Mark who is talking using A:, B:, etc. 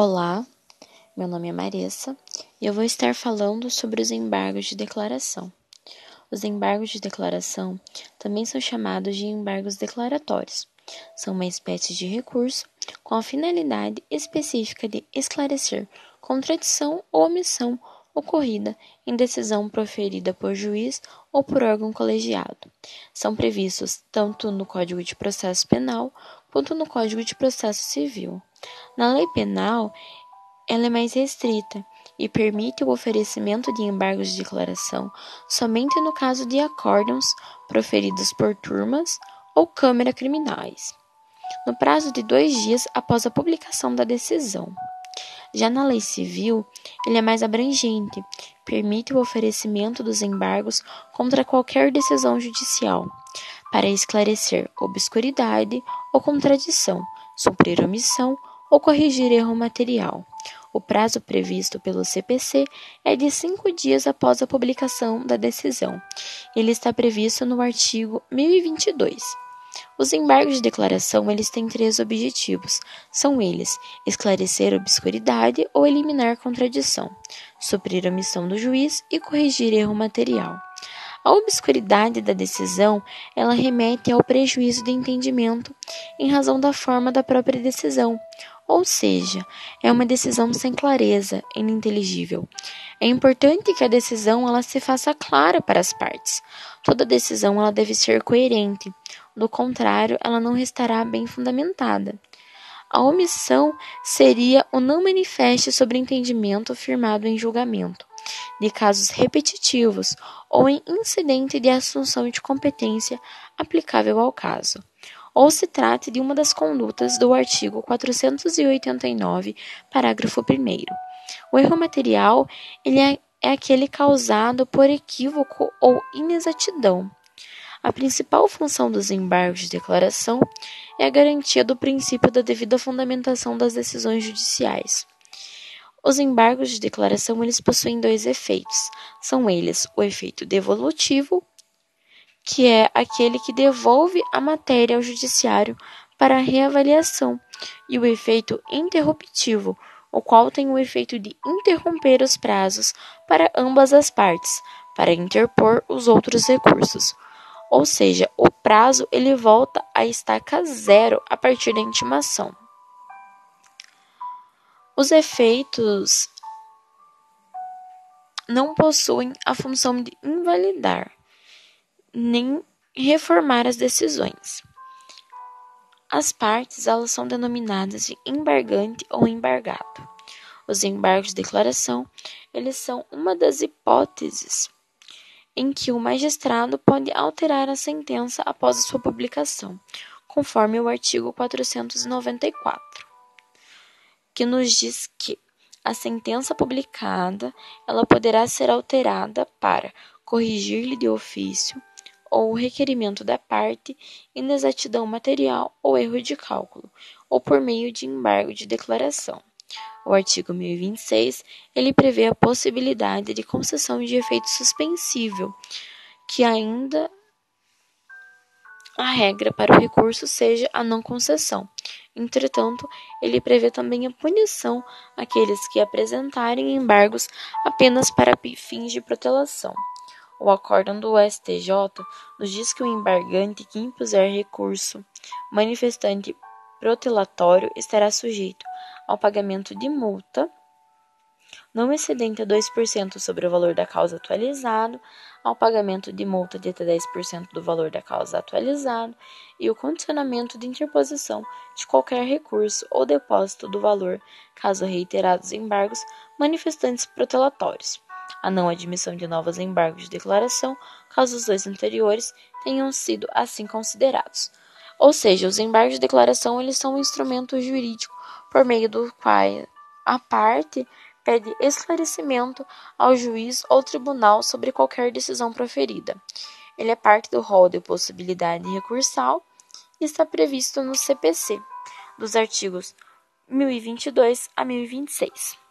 A: Olá, meu nome é Marissa e eu vou estar falando sobre os embargos de declaração. Os embargos de declaração também são chamados de embargos declaratórios. São uma espécie de recurso com a finalidade específica de esclarecer contradição ou omissão ocorrida em decisão proferida por juiz ou por órgão colegiado. São previstos tanto no Código de Processo Penal quanto no Código de Processo Civil. Na lei penal, ela é mais restrita e permite o oferecimento de embargos de declaração somente no caso de acórdãos proferidos por turmas ou câmara criminais, no prazo de dois dias após a publicação da decisão. Já na lei civil, ele é mais abrangente, permite o oferecimento dos embargos contra qualquer decisão judicial, para esclarecer obscuridade ou contradição, suprir omissão ou corrigir erro material. O prazo previsto pelo CPC é de cinco dias após a publicação da decisão. Ele está previsto no artigo 1022. Os embargos de declaração eles têm três objetivos. São eles: esclarecer obscuridade ou eliminar contradição, suprir a omissão do juiz e corrigir erro material. A obscuridade da decisão, ela remete ao prejuízo de entendimento em razão da forma da própria decisão, ou seja, é uma decisão sem clareza, ininteligível. É importante que a decisão ela se faça clara para as partes. Toda decisão ela deve ser coerente, do contrário, ela não restará bem fundamentada. A omissão seria o não manifeste sobre entendimento firmado em julgamento, de casos repetitivos ou em incidente de assunção de competência aplicável ao caso ou se trate de uma das condutas do artigo 489, parágrafo 1 O erro material ele é, é aquele causado por equívoco ou inexatidão. A principal função dos embargos de declaração é a garantia do princípio da devida fundamentação das decisões judiciais. Os embargos de declaração eles possuem dois efeitos. São eles o efeito devolutivo que é aquele que devolve a matéria ao judiciário para reavaliação, e o efeito interruptivo, o qual tem o efeito de interromper os prazos para ambas as partes, para interpor os outros recursos. Ou seja, o prazo ele volta a estaca zero a partir da intimação. Os efeitos não possuem a função de invalidar, nem reformar as decisões. As partes elas são denominadas de embargante ou embargado. Os embargos de declaração, eles são uma das hipóteses em que o magistrado pode alterar a sentença após a sua publicação, conforme o artigo 494, que nos diz que a sentença publicada, ela poderá ser alterada para corrigir-lhe de ofício ou requerimento da parte, inexatidão material ou erro de cálculo, ou por meio de embargo de declaração. O artigo 1026, ele prevê a possibilidade de concessão de efeito suspensivo, que ainda a regra para o recurso seja a não concessão. Entretanto, ele prevê também a punição àqueles que apresentarem embargos apenas para fins de protelação. O acórdão do STJ nos diz que o embargante que impuser recurso manifestante protelatório estará sujeito ao pagamento de multa não excedente a 2% sobre o valor da causa atualizado, ao pagamento de multa de até 10% do valor da causa atualizado e o condicionamento de interposição de qualquer recurso ou depósito do valor, caso reiterados embargos manifestantes protelatórios a não admissão de novos embargos de declaração, caso os dois anteriores tenham sido assim considerados. Ou seja, os embargos de declaração eles são um instrumento jurídico por meio do qual a parte pede esclarecimento ao juiz ou tribunal sobre qualquer decisão proferida. Ele é parte do rol de possibilidade recursal e está previsto no CPC, dos artigos 1022 a 1026.